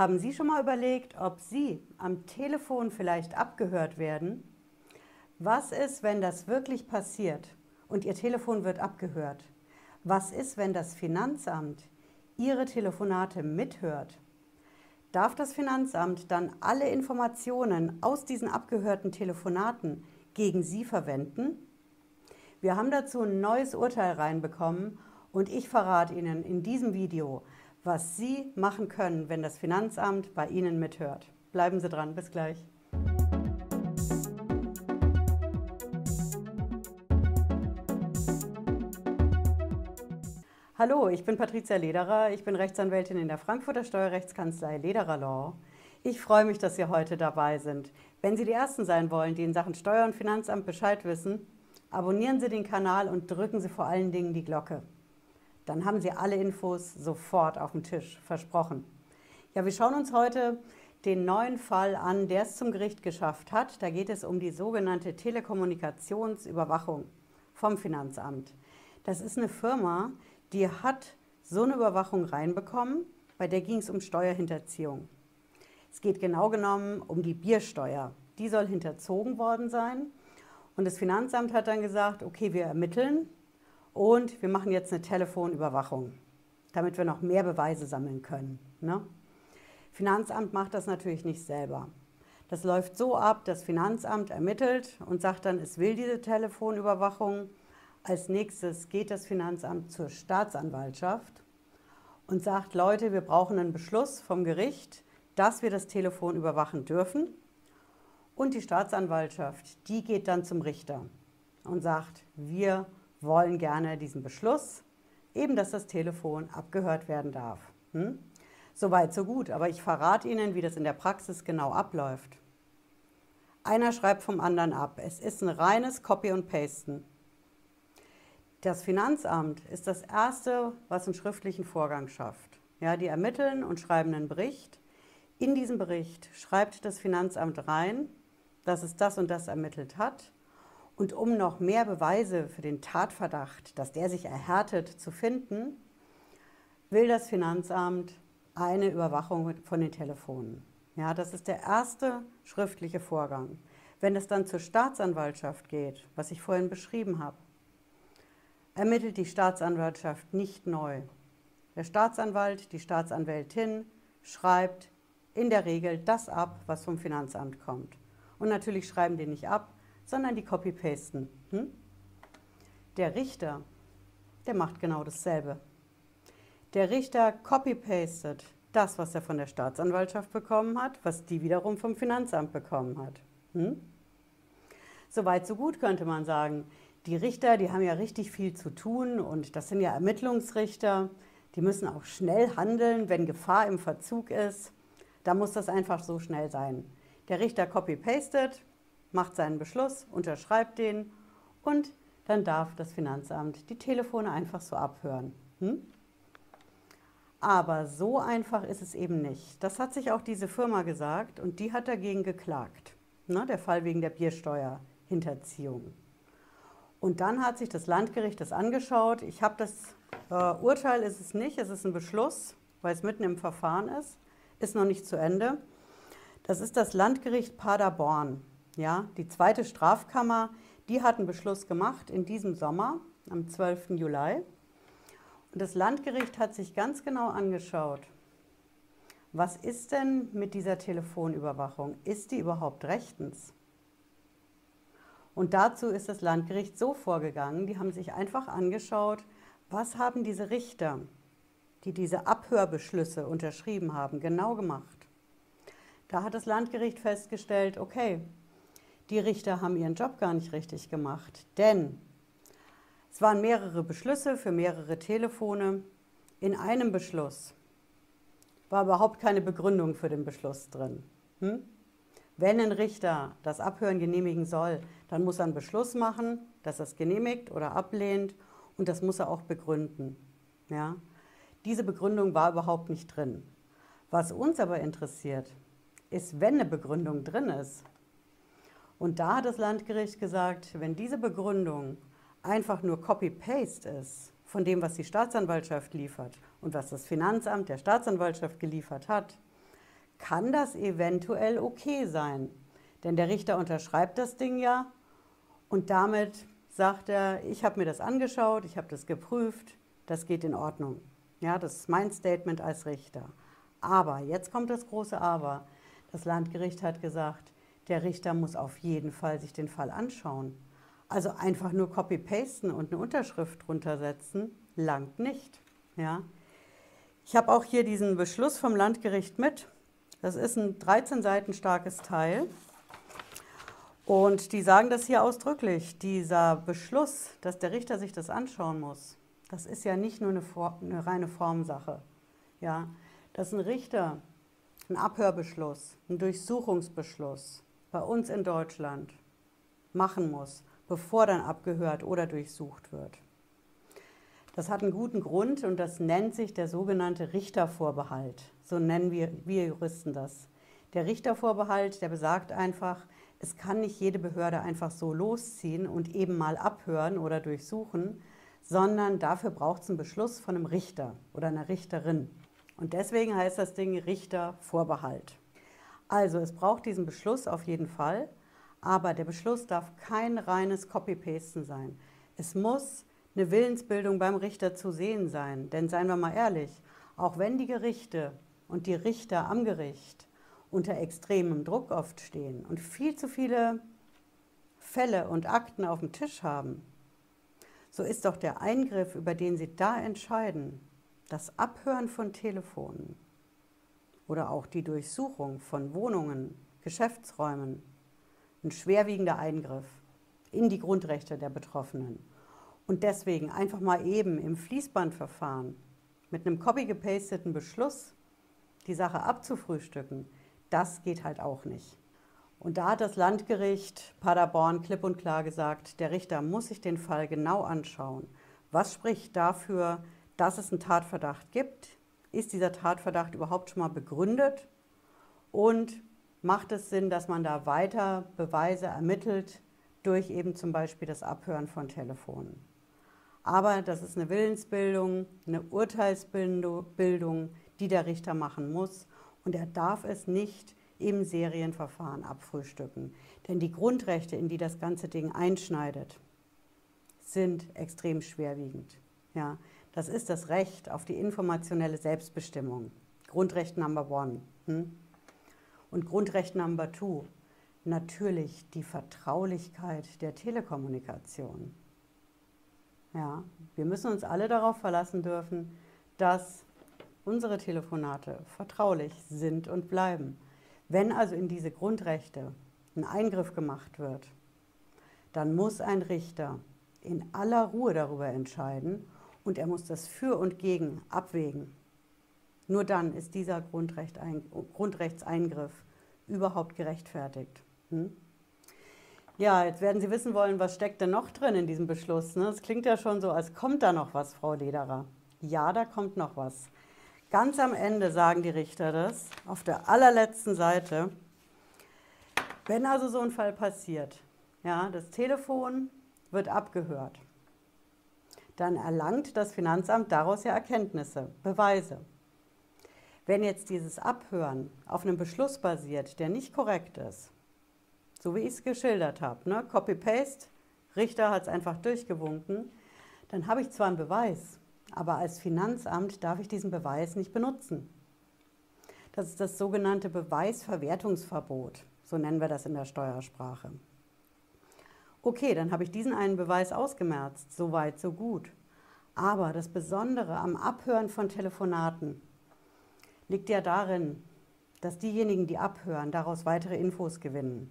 Haben Sie schon mal überlegt, ob Sie am Telefon vielleicht abgehört werden? Was ist, wenn das wirklich passiert und Ihr Telefon wird abgehört? Was ist, wenn das Finanzamt Ihre Telefonate mithört? Darf das Finanzamt dann alle Informationen aus diesen abgehörten Telefonaten gegen Sie verwenden? Wir haben dazu ein neues Urteil reinbekommen und ich verrate Ihnen in diesem Video, was Sie machen können, wenn das Finanzamt bei Ihnen mithört. Bleiben Sie dran, bis gleich. Hallo, ich bin Patricia Lederer, ich bin Rechtsanwältin in der Frankfurter Steuerrechtskanzlei Lederer Law. Ich freue mich, dass Sie heute dabei sind. Wenn Sie die Ersten sein wollen, die in Sachen Steuer- und Finanzamt Bescheid wissen, abonnieren Sie den Kanal und drücken Sie vor allen Dingen die Glocke dann haben Sie alle Infos sofort auf dem Tisch, versprochen. Ja, wir schauen uns heute den neuen Fall an, der es zum Gericht geschafft hat. Da geht es um die sogenannte Telekommunikationsüberwachung vom Finanzamt. Das ist eine Firma, die hat so eine Überwachung reinbekommen, bei der ging es um Steuerhinterziehung. Es geht genau genommen um die Biersteuer. Die soll hinterzogen worden sein. Und das Finanzamt hat dann gesagt, okay, wir ermitteln, und wir machen jetzt eine Telefonüberwachung, damit wir noch mehr Beweise sammeln können. Ne? Finanzamt macht das natürlich nicht selber. Das läuft so ab, das Finanzamt ermittelt und sagt dann, es will diese Telefonüberwachung. Als nächstes geht das Finanzamt zur Staatsanwaltschaft und sagt, Leute, wir brauchen einen Beschluss vom Gericht, dass wir das Telefon überwachen dürfen. Und die Staatsanwaltschaft, die geht dann zum Richter und sagt, wir wollen gerne diesen Beschluss, eben dass das Telefon abgehört werden darf. Hm? Soweit, so gut, aber ich verrate Ihnen, wie das in der Praxis genau abläuft. Einer schreibt vom anderen ab. Es ist ein reines Copy und Pasten. Das Finanzamt ist das Erste, was einen schriftlichen Vorgang schafft. Ja, die ermitteln und schreiben einen Bericht. In diesem Bericht schreibt das Finanzamt rein, dass es das und das ermittelt hat und um noch mehr Beweise für den Tatverdacht, dass der sich erhärtet, zu finden, will das Finanzamt eine Überwachung von den Telefonen. Ja, das ist der erste schriftliche Vorgang. Wenn es dann zur Staatsanwaltschaft geht, was ich vorhin beschrieben habe, ermittelt die Staatsanwaltschaft nicht neu. Der Staatsanwalt, die Staatsanwältin schreibt in der Regel das ab, was vom Finanzamt kommt. Und natürlich schreiben die nicht ab, sondern die copy-pasten. Hm? Der Richter, der macht genau dasselbe. Der Richter copy-pastet das, was er von der Staatsanwaltschaft bekommen hat, was die wiederum vom Finanzamt bekommen hat. Hm? Soweit, so gut könnte man sagen. Die Richter, die haben ja richtig viel zu tun und das sind ja Ermittlungsrichter. Die müssen auch schnell handeln, wenn Gefahr im Verzug ist. Da muss das einfach so schnell sein. Der Richter copy-pastet, macht seinen Beschluss, unterschreibt den und dann darf das Finanzamt die Telefone einfach so abhören. Hm? Aber so einfach ist es eben nicht. Das hat sich auch diese Firma gesagt und die hat dagegen geklagt. Ne, der Fall wegen der Biersteuerhinterziehung. Und dann hat sich das Landgericht das angeschaut. Ich habe das äh, Urteil, ist es nicht, es ist ein Beschluss, weil es mitten im Verfahren ist, ist noch nicht zu Ende. Das ist das Landgericht Paderborn. Ja, die zweite Strafkammer, die hat einen Beschluss gemacht in diesem Sommer, am 12. Juli. Und das Landgericht hat sich ganz genau angeschaut, was ist denn mit dieser Telefonüberwachung? Ist die überhaupt rechtens? Und dazu ist das Landgericht so vorgegangen, die haben sich einfach angeschaut, was haben diese Richter, die diese Abhörbeschlüsse unterschrieben haben, genau gemacht. Da hat das Landgericht festgestellt, okay, die Richter haben ihren Job gar nicht richtig gemacht. Denn es waren mehrere Beschlüsse für mehrere Telefone. In einem Beschluss war überhaupt keine Begründung für den Beschluss drin. Hm? Wenn ein Richter das Abhören genehmigen soll, dann muss er einen Beschluss machen, dass er es genehmigt oder ablehnt und das muss er auch begründen. Ja? Diese Begründung war überhaupt nicht drin. Was uns aber interessiert, ist, wenn eine Begründung drin ist, und da hat das Landgericht gesagt, wenn diese Begründung einfach nur Copy-Paste ist von dem, was die Staatsanwaltschaft liefert und was das Finanzamt der Staatsanwaltschaft geliefert hat, kann das eventuell okay sein. Denn der Richter unterschreibt das Ding ja und damit sagt er, ich habe mir das angeschaut, ich habe das geprüft, das geht in Ordnung. Ja, das ist mein Statement als Richter. Aber, jetzt kommt das große Aber. Das Landgericht hat gesagt, der Richter muss auf jeden Fall sich den Fall anschauen. Also einfach nur copy-pasten und eine Unterschrift drunter setzen, langt nicht. Ja. Ich habe auch hier diesen Beschluss vom Landgericht mit. Das ist ein 13 Seiten starkes Teil. Und die sagen das hier ausdrücklich. Dieser Beschluss, dass der Richter sich das anschauen muss, das ist ja nicht nur eine, eine reine Formsache. Ja, dass ein Richter einen Abhörbeschluss, einen Durchsuchungsbeschluss bei uns in Deutschland machen muss, bevor dann abgehört oder durchsucht wird. Das hat einen guten Grund und das nennt sich der sogenannte Richtervorbehalt. So nennen wir, wir Juristen das. Der Richtervorbehalt, der besagt einfach, es kann nicht jede Behörde einfach so losziehen und eben mal abhören oder durchsuchen, sondern dafür braucht es einen Beschluss von einem Richter oder einer Richterin. Und deswegen heißt das Ding Richtervorbehalt. Also es braucht diesen Beschluss auf jeden Fall, aber der Beschluss darf kein reines Copy-Pasten sein. Es muss eine Willensbildung beim Richter zu sehen sein. Denn seien wir mal ehrlich, auch wenn die Gerichte und die Richter am Gericht unter extremem Druck oft stehen und viel zu viele Fälle und Akten auf dem Tisch haben, so ist doch der Eingriff, über den Sie da entscheiden, das Abhören von Telefonen oder auch die Durchsuchung von Wohnungen, Geschäftsräumen, ein schwerwiegender Eingriff in die Grundrechte der Betroffenen. Und deswegen einfach mal eben im Fließbandverfahren mit einem copy-gepasteten Beschluss die Sache abzufrühstücken, das geht halt auch nicht. Und da hat das Landgericht Paderborn klipp und klar gesagt, der Richter muss sich den Fall genau anschauen. Was spricht dafür, dass es einen Tatverdacht gibt? Ist dieser Tatverdacht überhaupt schon mal begründet? Und macht es Sinn, dass man da weiter Beweise ermittelt durch eben zum Beispiel das Abhören von Telefonen? Aber das ist eine Willensbildung, eine Urteilsbildung, die der Richter machen muss und er darf es nicht im Serienverfahren abfrühstücken. Denn die Grundrechte, in die das ganze Ding einschneidet, sind extrem schwerwiegend. Ja, das ist das Recht auf die informationelle Selbstbestimmung. Grundrecht Number One. Hm? Und Grundrecht Number Two, natürlich die Vertraulichkeit der Telekommunikation. Ja, wir müssen uns alle darauf verlassen dürfen, dass unsere Telefonate vertraulich sind und bleiben. Wenn also in diese Grundrechte ein Eingriff gemacht wird, dann muss ein Richter in aller Ruhe darüber entscheiden und er muss das Für und Gegen abwägen. Nur dann ist dieser Grundrecht Grundrechtseingriff überhaupt gerechtfertigt. Hm? Ja, jetzt werden Sie wissen wollen, was steckt denn noch drin in diesem Beschluss? Ne? Es klingt ja schon so, als kommt da noch was, Frau Lederer. Ja, da kommt noch was. Ganz am Ende sagen die Richter das, auf der allerletzten Seite. Wenn also so ein Fall passiert, ja, das Telefon wird abgehört, dann erlangt das Finanzamt daraus ja Erkenntnisse, Beweise. Wenn jetzt dieses Abhören auf einem Beschluss basiert, der nicht korrekt ist, so wie ich es geschildert habe, ne? Copy-Paste, Richter hat es einfach durchgewunken, dann habe ich zwar einen Beweis, aber als Finanzamt darf ich diesen Beweis nicht benutzen. Das ist das sogenannte Beweisverwertungsverbot, so nennen wir das in der Steuersprache. Okay, dann habe ich diesen einen Beweis ausgemerzt, so weit, so gut. Aber das Besondere am Abhören von Telefonaten liegt ja darin, dass diejenigen, die abhören, daraus weitere Infos gewinnen.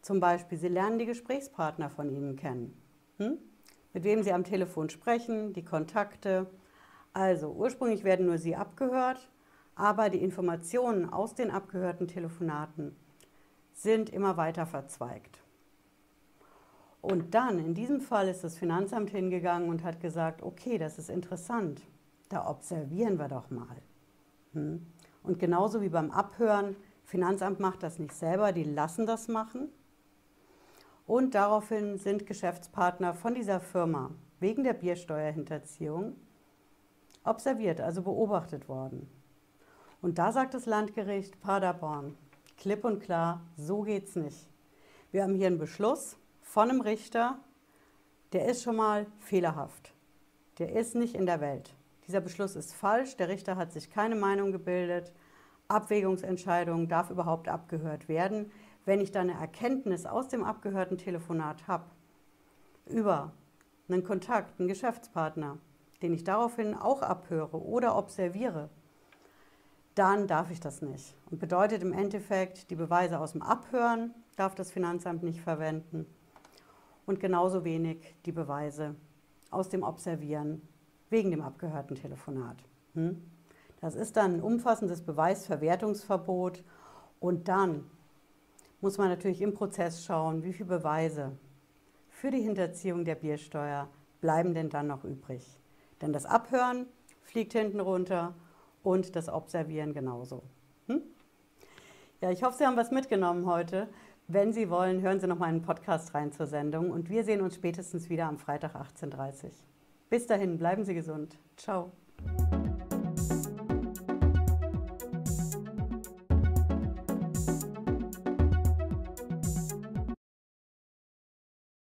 Zum Beispiel, Sie lernen die Gesprächspartner von Ihnen kennen. Hm? mit wem Sie am Telefon sprechen, die Kontakte. Also ursprünglich werden nur Sie abgehört, aber die Informationen aus den abgehörten Telefonaten sind immer weiter verzweigt. Und dann, in diesem Fall, ist das Finanzamt hingegangen und hat gesagt, okay, das ist interessant, da observieren wir doch mal. Hm? Und genauso wie beim Abhören, Finanzamt macht das nicht selber, die lassen das machen. Und daraufhin sind Geschäftspartner von dieser Firma wegen der Biersteuerhinterziehung observiert, also beobachtet worden. Und da sagt das Landgericht Paderborn, klipp und klar, so geht's nicht. Wir haben hier einen Beschluss von einem Richter, der ist schon mal fehlerhaft. Der ist nicht in der Welt. Dieser Beschluss ist falsch, der Richter hat sich keine Meinung gebildet. Abwägungsentscheidung darf überhaupt abgehört werden. Wenn ich dann eine Erkenntnis aus dem abgehörten Telefonat habe, über einen Kontakt, einen Geschäftspartner, den ich daraufhin auch abhöre oder observiere, dann darf ich das nicht. Und bedeutet im Endeffekt, die Beweise aus dem Abhören darf das Finanzamt nicht verwenden und genauso wenig die Beweise aus dem Observieren wegen dem abgehörten Telefonat. Hm? Das ist dann ein umfassendes Beweisverwertungsverbot und dann muss man natürlich im Prozess schauen, wie viele Beweise für die Hinterziehung der Biersteuer bleiben denn dann noch übrig. Denn das Abhören fliegt hinten runter und das Observieren genauso. Hm? Ja, ich hoffe, Sie haben was mitgenommen heute. Wenn Sie wollen, hören Sie noch mal einen Podcast rein zur Sendung und wir sehen uns spätestens wieder am Freitag 18.30 Uhr. Bis dahin, bleiben Sie gesund. Ciao.